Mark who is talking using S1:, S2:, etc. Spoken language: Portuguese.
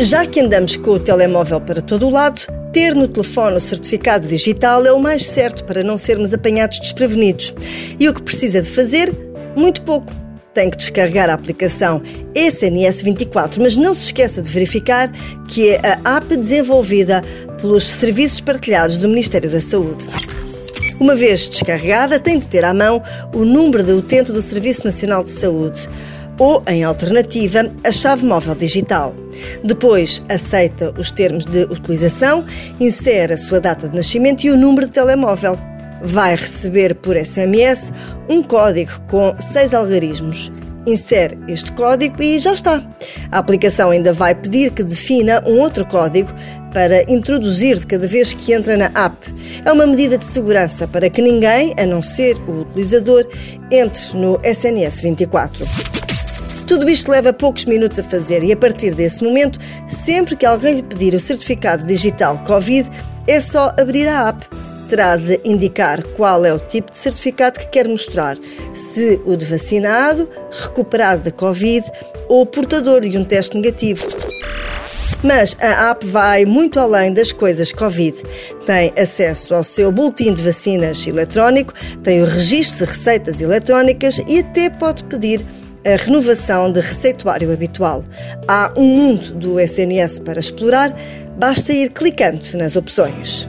S1: Já que andamos com o telemóvel para todo o lado, ter no telefone o certificado digital é o mais certo para não sermos apanhados desprevenidos. E o que precisa de fazer? Muito pouco. Tem que descarregar a aplicação SNS 24, mas não se esqueça de verificar que é a app desenvolvida pelos serviços partilhados do Ministério da Saúde. Uma vez descarregada, tem de ter à mão o número de utente do Serviço Nacional de Saúde ou, em alternativa, a chave móvel digital. Depois, aceita os termos de utilização, insere a sua data de nascimento e o número de telemóvel. Vai receber por SMS um código com seis algarismos. Insere este código e já está. A aplicação ainda vai pedir que defina um outro código para introduzir de cada vez que entra na app. É uma medida de segurança para que ninguém, a não ser o utilizador, entre no SNS 24. Tudo isto leva poucos minutos a fazer e a partir desse momento, sempre que alguém lhe pedir o certificado digital Covid, é só abrir a app. Terá de indicar qual é o tipo de certificado que quer mostrar, se o de vacinado, recuperado da Covid ou portador de um teste negativo. Mas a app vai muito além das coisas Covid. Tem acesso ao seu boletim de vacinas eletrónico, tem o registro de receitas eletrónicas e até pode pedir a renovação de receituário habitual. Há um mundo do SNS para explorar, basta ir clicando nas opções.